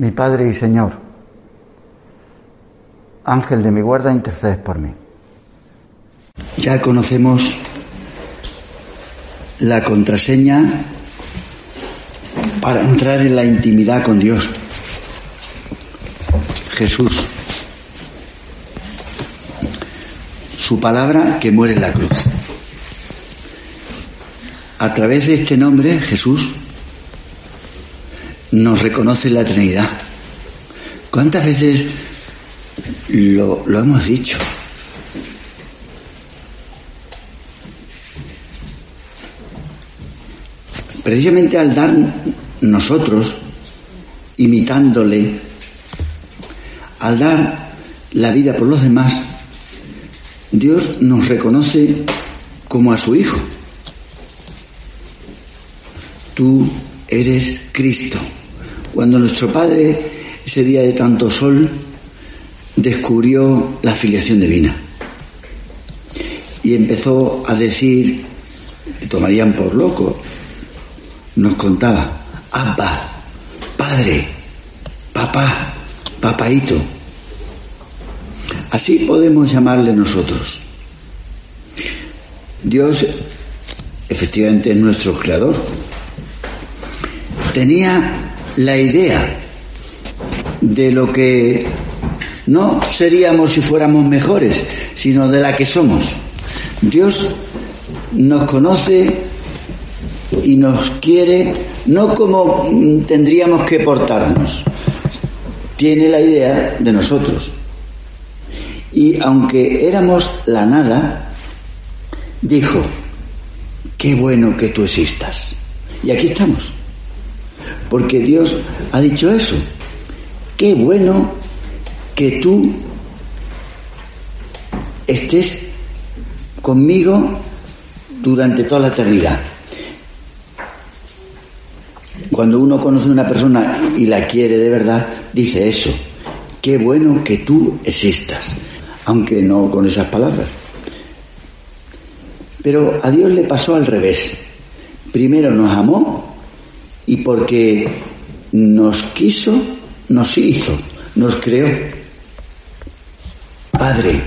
mi Padre y Señor, Ángel de mi guarda, intercedes por mí. Ya conocemos la contraseña para entrar en la intimidad con Dios. Jesús. Su palabra que muere en la cruz. A través de este nombre, Jesús, nos reconoce la Trinidad. ¿Cuántas veces lo, lo hemos dicho? Precisamente al dar nosotros, imitándole, al dar la vida por los demás, Dios nos reconoce como a su Hijo. Tú eres Cristo. Cuando nuestro Padre, ese día de tanto sol, descubrió la filiación divina y empezó a decir, le tomarían por loco, nos contaba, Abba, Padre, Papá, Papaito. Así podemos llamarle nosotros. Dios efectivamente es nuestro creador. Tenía la idea de lo que no seríamos si fuéramos mejores, sino de la que somos. Dios nos conoce y nos quiere no como tendríamos que portarnos, tiene la idea de nosotros. Y aunque éramos la nada, dijo, qué bueno que tú existas. Y aquí estamos porque Dios ha dicho eso. Qué bueno que tú estés conmigo durante toda la eternidad. Cuando uno conoce a una persona y la quiere de verdad, dice eso. Qué bueno que tú existas, aunque no con esas palabras. Pero a Dios le pasó al revés. Primero nos amó y porque nos quiso, nos hizo, nos creó. Padre,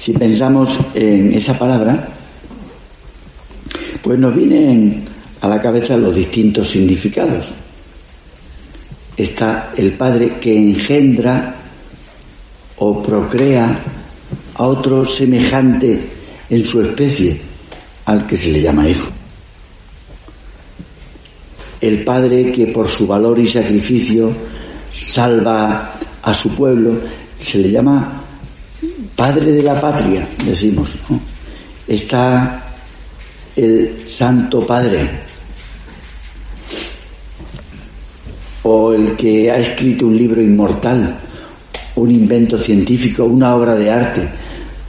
si pensamos en esa palabra, pues nos vienen a la cabeza los distintos significados. Está el Padre que engendra o procrea a otro semejante en su especie, al que se le llama hijo el Padre que por su valor y sacrificio salva a su pueblo, se le llama Padre de la Patria, decimos. Está el Santo Padre, o el que ha escrito un libro inmortal, un invento científico, una obra de arte.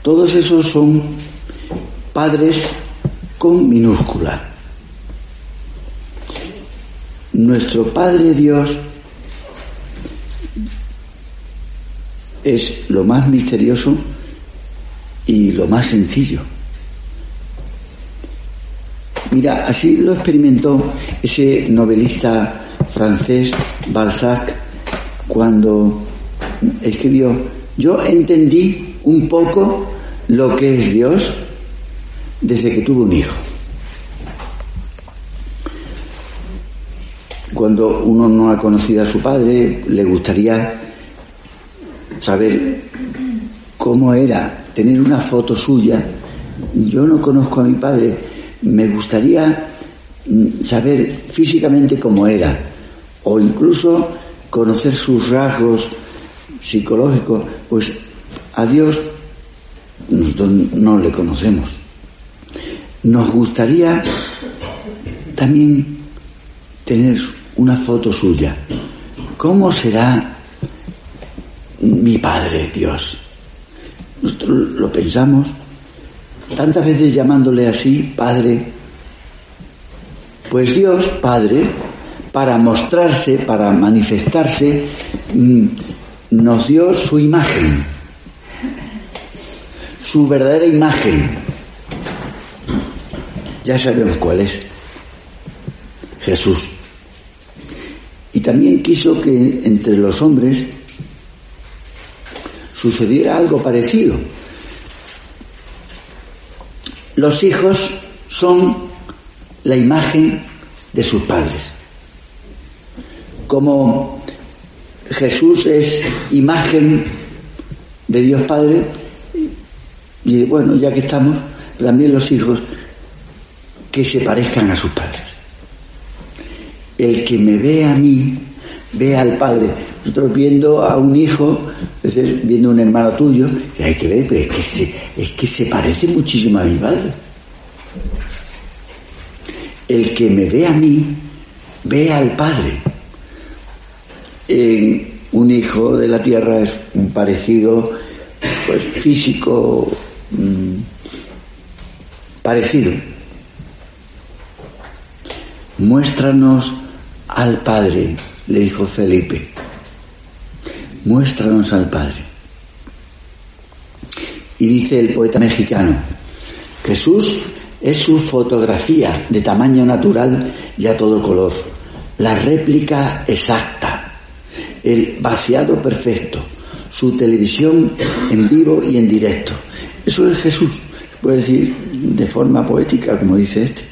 Todos esos son padres con minúscula. Nuestro Padre Dios es lo más misterioso y lo más sencillo. Mira, así lo experimentó ese novelista francés Balzac cuando escribió, yo entendí un poco lo que es Dios desde que tuve un hijo. Cuando uno no ha conocido a su padre, le gustaría saber cómo era, tener una foto suya. Yo no conozco a mi padre, me gustaría mm, saber físicamente cómo era, o incluso conocer sus rasgos psicológicos, pues a Dios nosotros no le conocemos. Nos gustaría también tener una foto suya, ¿cómo será mi Padre Dios? Nosotros lo pensamos tantas veces llamándole así, Padre. Pues Dios, Padre, para mostrarse, para manifestarse, mm, nos dio su imagen, su verdadera imagen. Ya sabemos cuál es. Jesús. Y también quiso que entre los hombres sucediera algo parecido. Los hijos son la imagen de sus padres. Como Jesús es imagen de Dios Padre, y bueno, ya que estamos, también los hijos que se parezcan a sus padres. El que me ve a mí, ve al Padre. Nosotros viendo a un hijo, viendo a un hermano tuyo, hay que ver, pero es que, se, parece muchísimo a mi padre. El que me ve a mí, ve al Padre. un hijo de la tierra es un parecido pues, físico mm, parecido. Muéstranos al Padre le dijo Felipe, muéstranos al Padre. Y dice el poeta mexicano, Jesús es su fotografía de tamaño natural y a todo color, la réplica exacta, el vaciado perfecto, su televisión en vivo y en directo. Eso es Jesús, puede decir de forma poética, como dice este.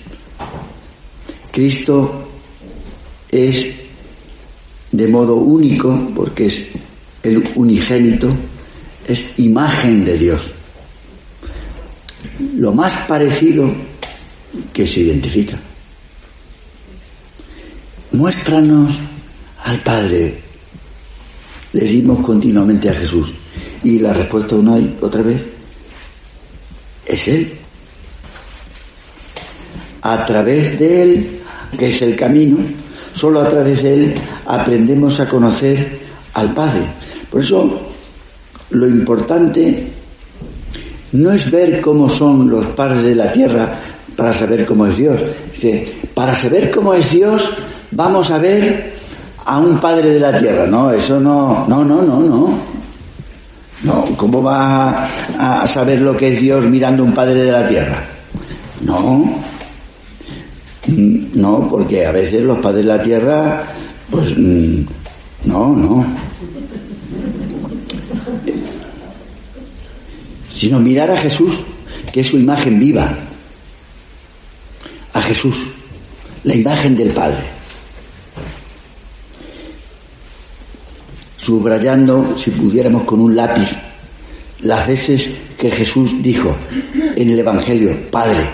Cristo es de modo único, porque es el unigénito, es imagen de Dios. Lo más parecido que se identifica. Muéstranos al Padre. Le dimos continuamente a Jesús. Y la respuesta una y otra vez es Él. A través de Él, que es el camino, Solo a través de Él aprendemos a conocer al Padre. Por eso, lo importante no es ver cómo son los padres de la tierra para saber cómo es Dios. para saber cómo es Dios, vamos a ver a un padre de la tierra. No, eso no, no, no, no, no. No, ¿cómo va a saber lo que es Dios mirando a un padre de la tierra? No, no, porque a veces los padres de la tierra, pues mm, no, no. Sino mirar a Jesús, que es su imagen viva. A Jesús, la imagen del Padre. Subrayando, si pudiéramos con un lápiz, las veces que Jesús dijo en el Evangelio, Padre,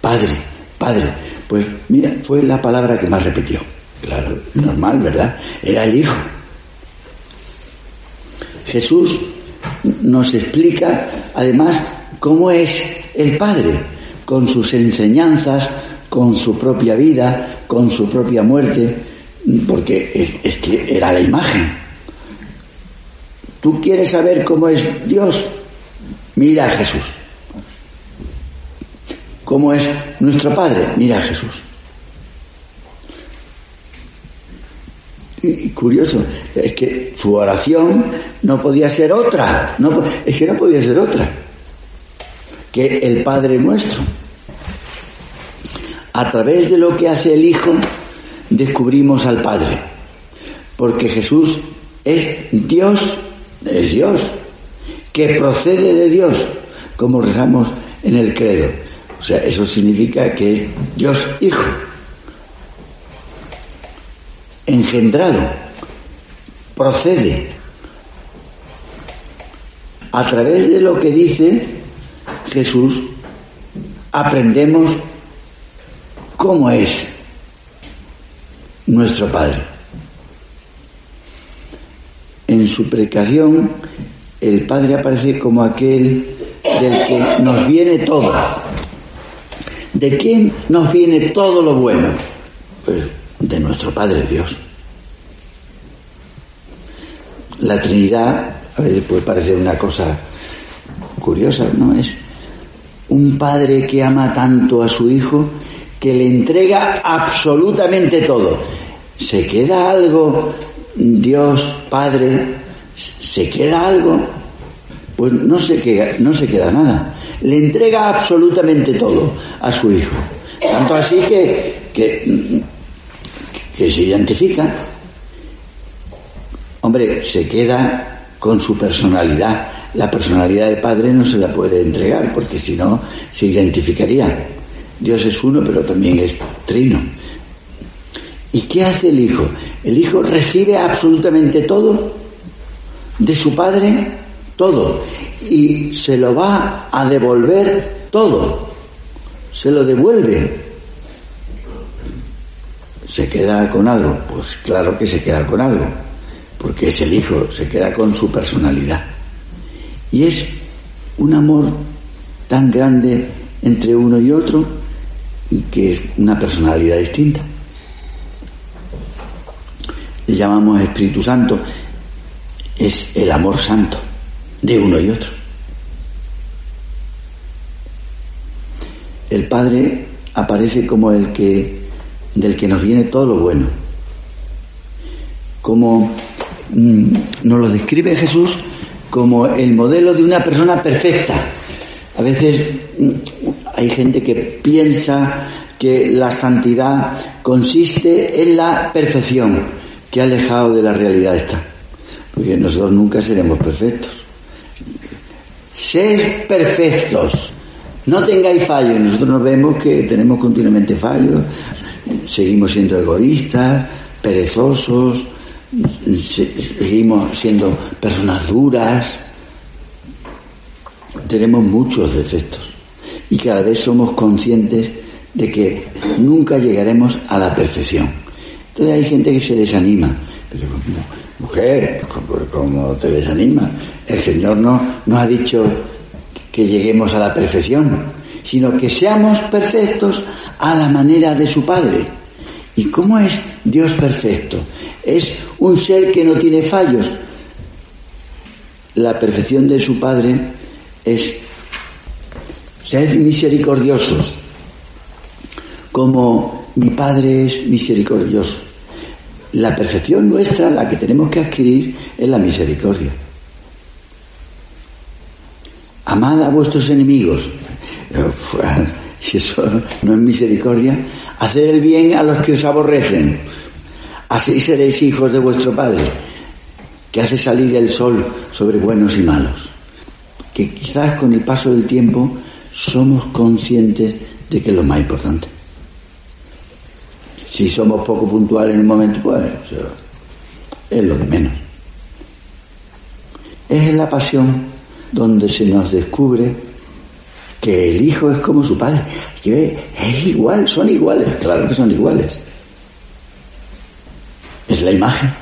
Padre, Padre pues mira, fue la palabra que más repitió. Claro, normal, ¿verdad? Era el Hijo. Jesús nos explica además cómo es el Padre, con sus enseñanzas, con su propia vida, con su propia muerte, porque es, que era la imagen. ¿Tú quieres saber cómo es Dios? Mira a Jesús. ¿Cómo es nuestro Padre? Mira Jesús. Curioso, es que su oración no podía ser otra, es que no podía ser otra que el Padre nuestro. A través de lo que hace el Hijo descubrimos al Padre, porque Jesús es Dios, es Dios, que procede de Dios, como rezamos en el credo. O sea, eso significa que es Dios Hijo, engendrado, procede. A través de lo que dice Jesús, aprendemos cómo es nuestro Padre. En su precación, el Padre aparece como aquel del que nos viene todo ¿De quién nos viene todo lo bueno? Pues de nuestro Padre Dios. la Trinidad, a veces puede parecer una cosa curiosa, ¿no? Es un padre que ama tanto a su hijo que le entrega absolutamente todo. ¿Se queda algo, Dios Padre? ¿Se queda algo? Pues no se queda, no se queda nada. Le entrega absolutamente todo a su hijo. Tanto así que, que, que se identifica. Hombre, se queda con su personalidad. La personalidad de padre no se la puede entregar porque si no se identificaría. Dios es uno, pero también es trino. ¿Y qué hace el hijo? El hijo recibe absolutamente todo de su padre, todo, y se lo va a devolver todo, se lo devuelve. ¿Se queda con algo? Pues claro que se queda con algo, porque es el hijo, se queda con su personalidad. Y es un amor tan grande entre uno y otro que es una personalidad distinta. Le llamamos Espíritu Santo, es el amor santo de uno y otro. El Padre aparece como el que del que nos viene todo lo bueno. Como mm, nos lo describe Jesús como el modelo de una persona perfecta. A veces mm, hay gente que piensa que la santidad consiste en la perfección, que ha alejado de la realidad está. Porque nosotros nunca seremos perfectos. Sed perfectos. No tengáis fallos. Nosotros nos vemos que tenemos continuamente fallos. Seguimos siendo egoístas, perezosos, seguimos siendo personas duras. Tenemos muchos defectos. Y cada vez somos conscientes de que nunca llegaremos a la perfección. Entonces hay gente que se desanima. Pero, mujer, ¿cómo te desanima? El Señor no ha dicho que lleguemos a la perfección, sino que seamos perfectos a la manera de su Padre. ¿Y cómo es Dios perfecto? Es un ser que no tiene fallos. La perfección de su Padre es, sed misericordiosos, como mi Padre es misericordioso. La perfección nuestra, la que tenemos que adquirir, es la misericordia. Amad a vuestros enemigos. Si eso no es misericordia, haced el bien a los que os aborrecen. Así seréis hijos de vuestro Padre, que hace salir el sol sobre buenos y malos. Que quizás con el paso del tiempo somos conscientes de que es lo más importante. Si somos poco puntuales en un momento, pues es lo de menos. Es en la pasión donde se nos descubre que el hijo es como su padre. Es igual, son iguales, claro que son iguales. Es la imagen.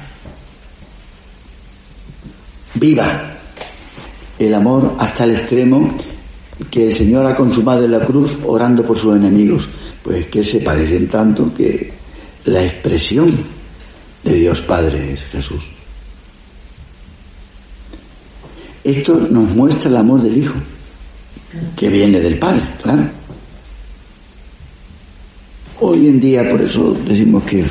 Viva el amor hasta el extremo que el Señor ha consumado en la cruz orando por sus enemigos. Pues que se parecen tanto que la expresión de Dios Padre es Jesús. Esto nos muestra el amor del Hijo, que viene del Padre, claro. Hoy en día, por eso decimos que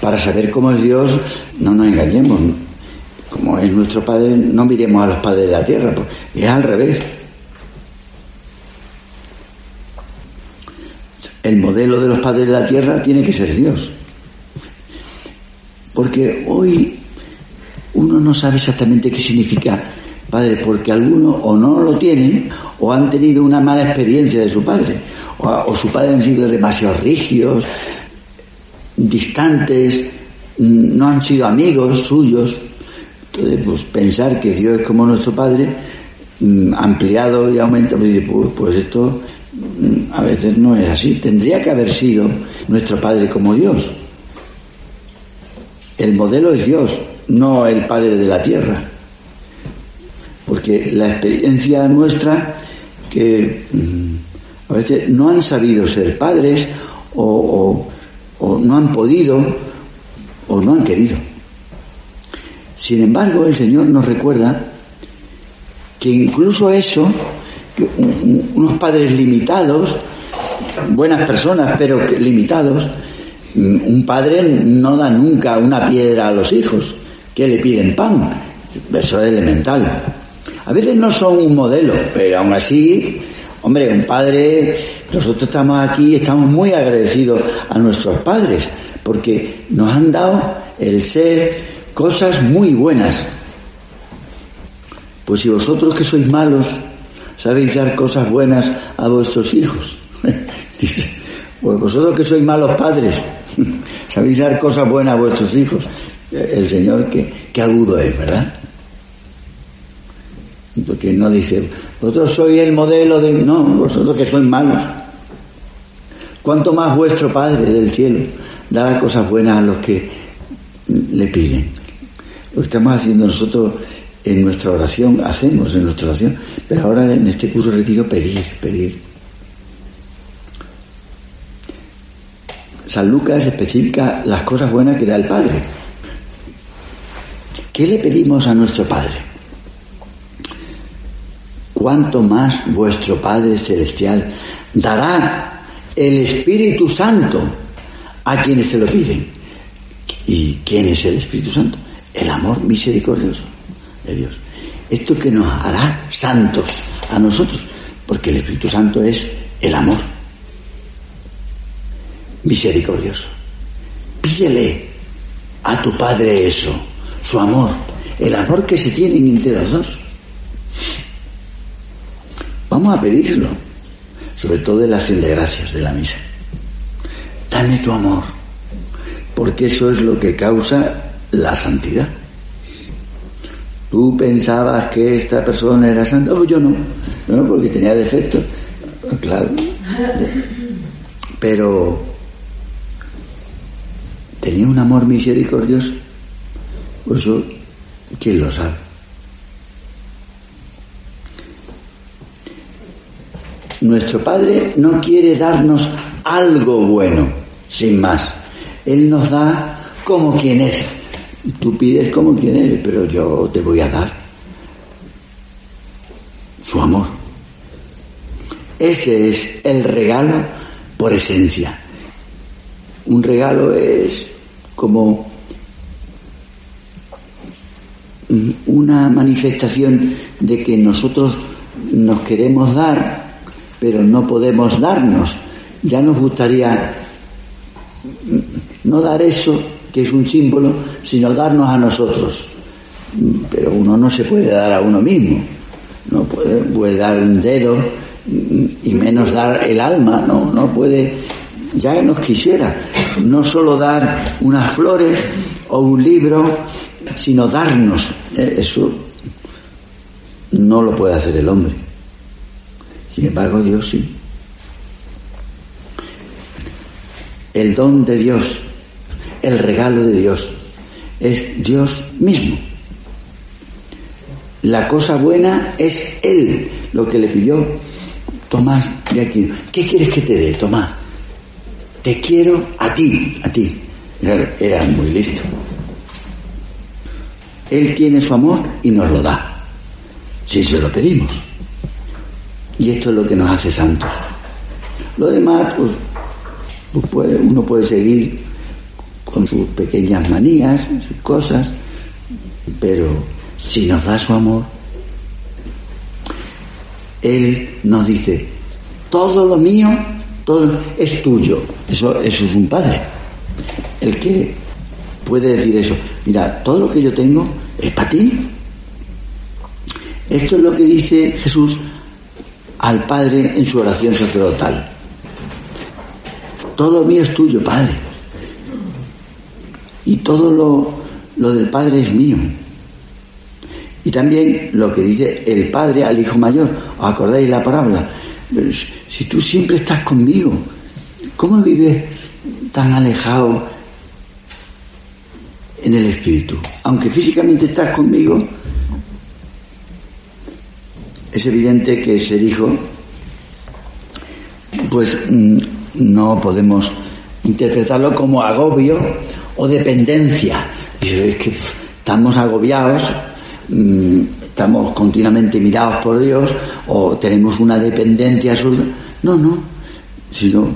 para saber cómo es Dios, no nos engañemos. Como es nuestro Padre, no miremos a los padres de la tierra, es al revés. El modelo de los padres de la tierra tiene que ser Dios. Porque hoy uno no sabe exactamente qué significa padre, porque algunos o no lo tienen o han tenido una mala experiencia de su padre, o, su padre han sido demasiado rígidos, distantes, no han sido amigos suyos. Entonces, pues pensar que Dios es como nuestro padre, mm, ampliado y aumentado, pues, pues, esto mm, a veces no es así. Tendría que haber sido nuestro padre como Dios. El modelo es Dios, no el Padre de la tierra. Porque la experiencia nuestra, que mm, a veces no han sabido ser padres o, no han podido o no han querido. Sin embargo, el Señor nos recuerda que incluso eso, unos padres limitados, buenas personas, pero limitados, un padre no da nunca una piedra a los hijos, que le piden pan. Eso es elemental. A veces no son un modelo, pero aún así, hombre, un padre, nosotros estamos aquí estamos muy agradecidos a nuestros padres, porque nos han dado el ser cosas muy buenas. Pues si vosotros que sois malos sabéis dar cosas buenas a vuestros hijos, dice, pues vosotros que sois malos padres, sabéis dar cosas buenas a vuestros hijos. El Señor, que, que agudo es, ¿verdad? Porque no dice, vosotros sois el modelo de... No, vosotros que sois malos. Cuanto más vuestro Padre del cielo dará cosas buenas a los que le piden. Lo estamos haciendo nosotros en nuestra oración, hacemos en nuestra oración, pero ahora en este curso retiro pedir, pedir. San Lucas especifica las cosas buenas que da el Padre. ¿Qué le pedimos a nuestro Padre? Cuanto más vuestro Padre Celestial dará el Espíritu Santo a quienes se lo piden. ¿Y quién es el Espíritu Santo? El amor misericordioso de Dios. Esto que nos hará santos a nosotros, porque el Espíritu Santo es el amor misericordioso. Pídele a tu Padre eso, su amor, el amor que se tienen entre los dos. Vamos a pedirlo, sobre todo en la acción de gracias de la misa. Dame tu amor, porque eso es lo que causa la santidad. Tú pensabas que esta persona era santa, pues yo no, no, porque tenía defectos, claro. Pero tenía un amor misericordioso, eso, ¿quién lo sabe? Nuestro Padre no quiere darnos algo bueno, sin más. Él nos da como quien es. Tú pides como quien eres, pero yo te voy a dar su amor. Ese es el regalo por esencia. Un regalo es como una manifestación de que nosotros nos queremos dar, pero no podemos darnos. Ya nos gustaría no dar eso, que es un símbolo, sino darnos a nosotros. Pero uno no se puede dar a uno mismo. No puede, dar un dedo y menos dar el alma, no, no puede, ya nos quisiera, no solo dar unas flores o un libro, sino darnos. Eh, eso no lo puede hacer el hombre. Sin embargo, Dios sí. El don de Dios, el regalo de Dios, es Dios mismo. La cosa buena es Él, lo que le pidió Tomás de aquí. ¿Qué quieres que te dé, Tomás? Te quiero a ti, a ti. Era muy listo. Él tiene su amor y nos lo da, si se lo pedimos. Y esto es lo que nos hace santos. Lo demás, pues uno puede seguir con sus pequeñas manías, sus cosas, pero si nos da su amor, Él nos dice, todo lo mío, todo es tuyo. Eso, eso es un padre. El que puede decir eso, mira, todo lo que yo tengo es para ti. Esto es lo que dice Jesús al Padre en su oración sacerdotal. Todo lo mío es tuyo, Padre. Y todo lo, lo del Padre es mío. Y también lo que dice el Padre al Hijo Mayor. ¿Os acordáis la parábola? Si tú siempre estás conmigo, ¿cómo vives tan alejado en el Espíritu? Aunque físicamente estás conmigo, es evidente que ser hijo, pues mm, no podemos interpretarlo como agobio o dependencia. es que estamos agobiados, mm, estamos continuamente mirados por Dios o tenemos una dependencia absoluta. No, no, sino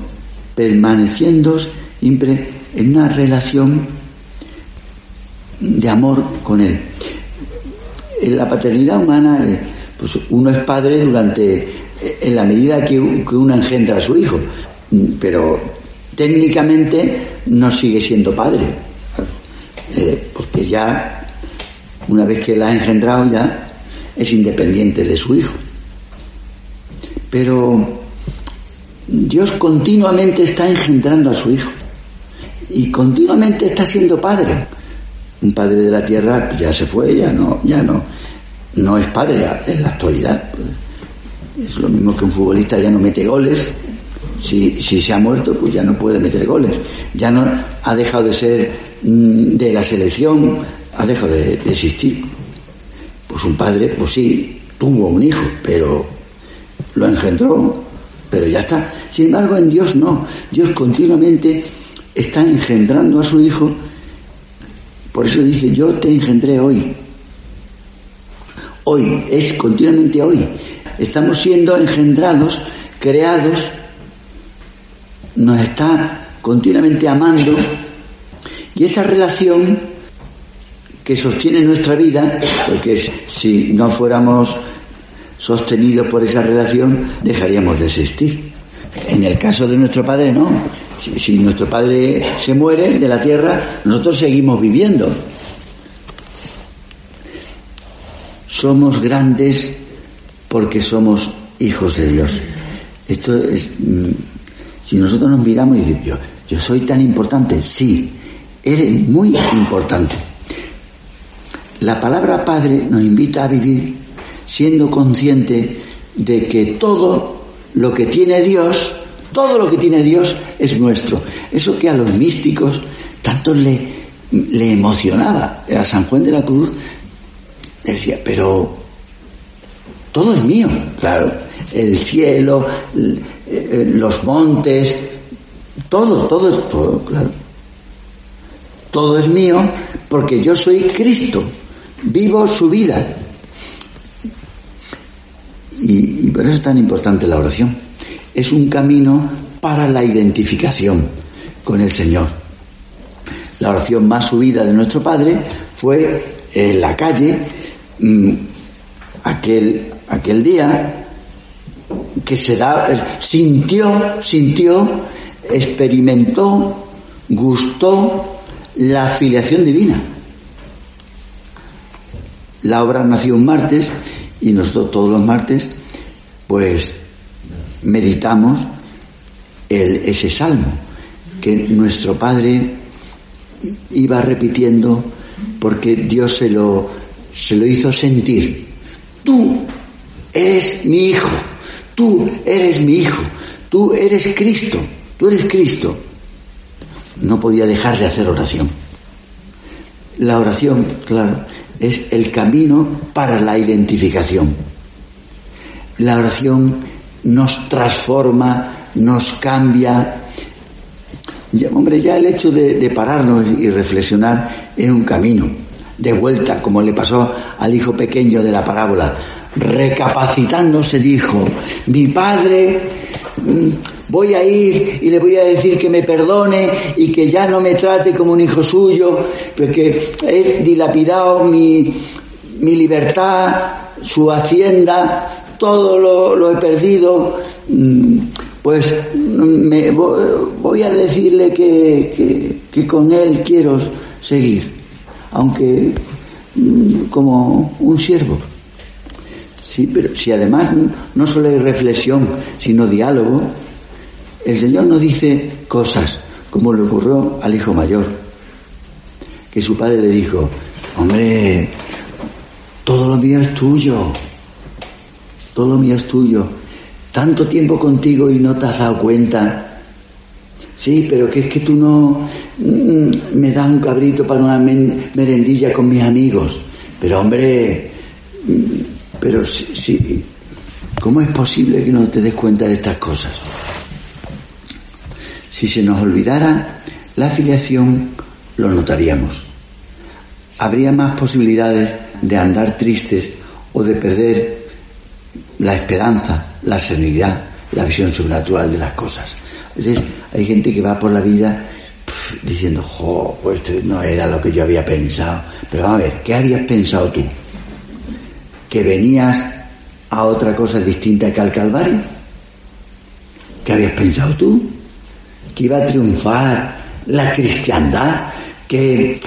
permaneciendo siempre en una relación de amor con Él. En la paternidad humana, eh, pues uno es padre durante, en la medida que uno engendra a su hijo, pero técnicamente no sigue siendo padre, eh, porque ya, una vez que la ha engendrado, ya es independiente de su hijo. Pero Dios continuamente está engendrando a su hijo y continuamente está siendo padre. Un padre de la tierra ya se fue, ya no, ya no, no es padre en la actualidad. Es lo mismo que un futbolista ya no mete goles. Si, si se ha muerto, pues ya no puede meter goles. Ya no ha dejado de ser mm, de la selección, ha dejado de, de existir. Pues un padre, pues sí, tuvo un hijo, pero lo engendró, pero ya está. Sin embargo, en Dios no. Dios continuamente está engendrando a su hijo. Por eso dice, yo te engendré hoy. Hoy, es continuamente hoy. Estamos siendo engendrados, creados, nos está continuamente amando y esa relación que sostiene nuestra vida, porque si no fuéramos sostenidos por esa relación, dejaríamos de existir. En el caso de nuestro padre, no. Si, nuestro padre se muere de la tierra, nosotros seguimos viviendo. Somos grandes porque somos hijos de Dios. Esto es. Si nosotros nos miramos y decimos, yo, yo soy tan importante, sí, eres muy importante. La palabra Padre nos invita a vivir siendo consciente de que todo lo que tiene Dios, todo lo que tiene Dios es nuestro. Eso que a los místicos tanto le, le emocionaba. A San Juan de la Cruz decía, pero todo es mío, claro. El cielo, los montes, todo, todo todo, claro. Todo es mío porque yo soy Cristo, vivo su vida. Y, y por eso es tan importante la oración. Es un camino para la identificación con el Señor. La oración más subida de nuestro Padre fue en la calle mmm, aquel, aquel día que se da, sintió, sintió, experimentó, gustó la filiación divina. La obra nació un martes y nosotros todos los martes pues meditamos ese salmo que nuestro Padre iba repitiendo porque Dios se lo, se lo hizo sentir. Tú eres mi hijo, tú eres mi hijo, tú eres Cristo, tú eres Cristo. No podía dejar de hacer oración. La oración, claro, es el camino para la identificación. La oración nos transforma, nos cambia. Ya, hombre, ya el hecho de, de, pararnos y reflexionar es un camino. De vuelta, como le pasó al hijo pequeño de la parábola. Recapacitando se dijo, mi padre voy a ir y le voy a decir que me perdone y que ya no me trate como un hijo suyo, porque he dilapidado mi, mi libertad, su hacienda, todo lo, lo he perdido, pues me, voy a decirle que, que con él quiero seguir, aunque como un siervo. Sí, pero si además no solo hay reflexión, sino diálogo, el Señor nos dice cosas, como le ocurrió al hijo mayor, que su padre le dijo, hombre, todo lo mío es tuyo, todo lo mío es tuyo, tanto tiempo contigo y no te has dado cuenta. Sí, pero que es que tú no mmm, me das un cabrito para una merendilla con mis amigos. Pero hombre, pero sí, ¿cómo es posible que no te des cuenta de estas cosas? Si se nos olvidara la afiliación, lo notaríamos. habría más posibilidades de andar tristes o de perder la esperanza, la serenidad, la visión sobrenatural de las cosas. Entonces, hay gente que va por la vida diciendo, jo, pues esto no era lo que yo había pensado. Pero vamos a ver, ¿qué habías pensado tú? ¿Que venías a otra cosa distinta que al Calvario? ¿Qué habías pensado tú? ¿Que iba a triunfar la cristiandad? ¿Que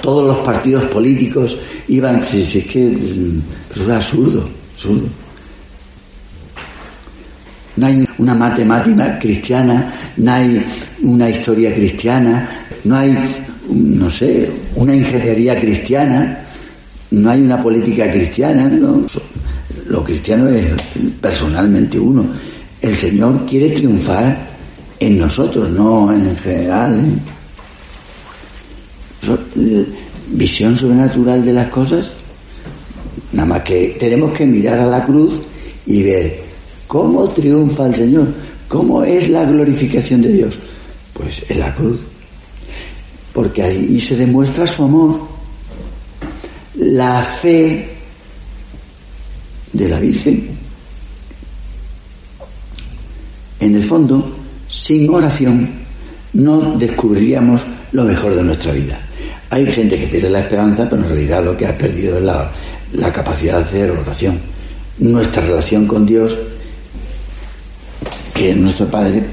todos los partidos políticos iban... Si, es que mm, es absurdo, absurdo. No hay una matemática cristiana, no hay una historia cristiana, no hay, no sé, una ingeniería cristiana, no hay una política cristiana. Lo cristiano es personalmente uno. El Señor quiere triunfar en nosotros, no en general. ¿eh? ¿eh? Visión sobrenatural de las cosas. Nada más que tenemos que mirar a la cruz y ver ¿Cómo triunfa el Señor? ¿Cómo es la glorificación de Dios? Pues en la cruz. Porque ahí se demuestra su amor. La fe de la Virgen. En el fondo, sin oración, no descubriríamos lo mejor de nuestra vida. Hay gente que pierde la esperanza, pero en realidad lo que ha perdido es la, la capacidad de hacer oración. Nuestra relación con Dios que nuestro Padre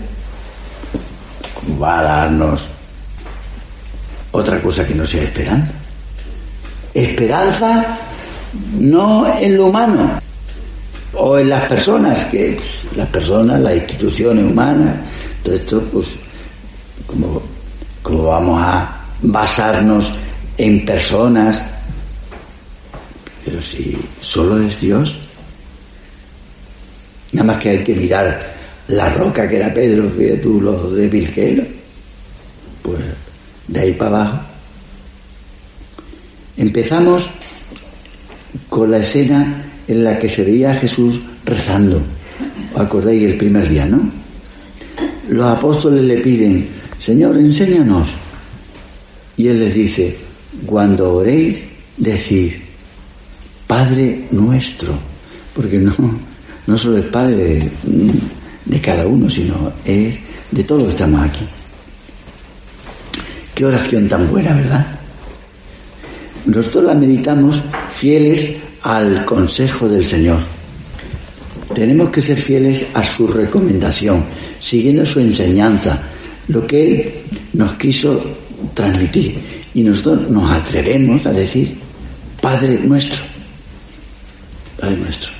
va a darnos otra cosa que no sea esperanza. Esperanza no en lo humano o en las personas, que las personas, las instituciones humanas, todo esto, pues, como, como vamos a basarnos en personas, pero si solo es Dios, nada más que hay que mirar la roca que era Pedro, fíjate tú lo débil que era. Pues de ahí para abajo. Empezamos con la escena en la que se veía a Jesús rezando. ¿Os acordáis el primer día, no? Los apóstoles le piden, Señor, enséñanos. Y él les dice, cuando oréis, decid, Padre nuestro, porque no, no solo es Padre de cada uno, sino es de todos los que estamos aquí. Qué oración tan buena, ¿verdad? Nosotros la meditamos fieles al consejo del Señor. Tenemos que ser fieles a su recomendación, siguiendo su enseñanza, lo que Él nos quiso transmitir. Y nosotros nos atrevemos a decir, Padre nuestro, Padre nuestro.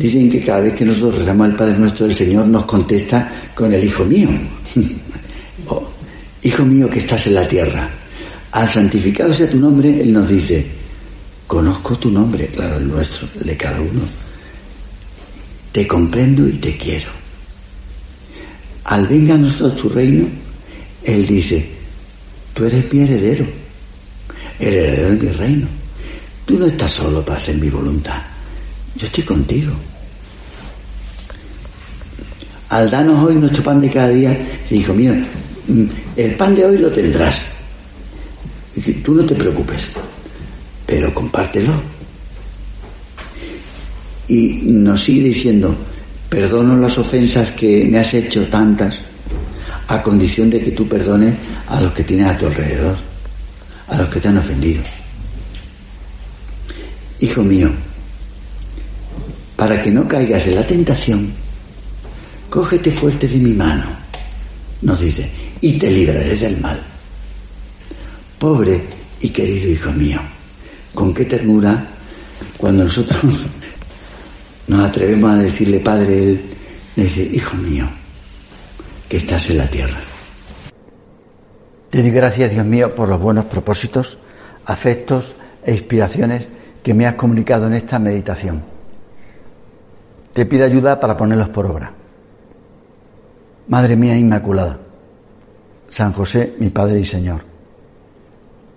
Dicen que cada vez que nosotros rezamos al Padre Nuestro, el Señor nos contesta con el Hijo mío. Oh, hijo mío que estás en la tierra. Al santificado sea tu nombre, Él nos dice, conozco tu nombre, claro, el nuestro, el de cada uno. Te comprendo y te quiero. Al venga a nosotros tu reino, Él dice, tú eres mi heredero, el heredero de mi reino. Tú no estás solo para hacer mi voluntad, yo estoy contigo al danos hoy nuestro pan de cada día, hijo mío, el pan de hoy lo tendrás. Tú no te preocupes, pero compártelo. Y nos sigue diciendo, perdono las ofensas que me has hecho tantas, a condición de que tú perdones a los que tienes a tu alrededor, a los que te han ofendido. Hijo mío, para que no caigas en la tentación, cógete fuerte de mi mano, nos dice, y te libraré del mal. Pobre y querido hijo mío, con qué ternura cuando nosotros nos atrevemos a decirle, Padre, él le dice, hijo mío, que estás en la tierra. Te doy gracias, Dios mío, por los buenos propósitos, afectos e inspiraciones que me has comunicado en esta meditación. Te pido ayuda para ponerlos por obra. Madre mía Inmaculada, San José, mi Padre y Señor,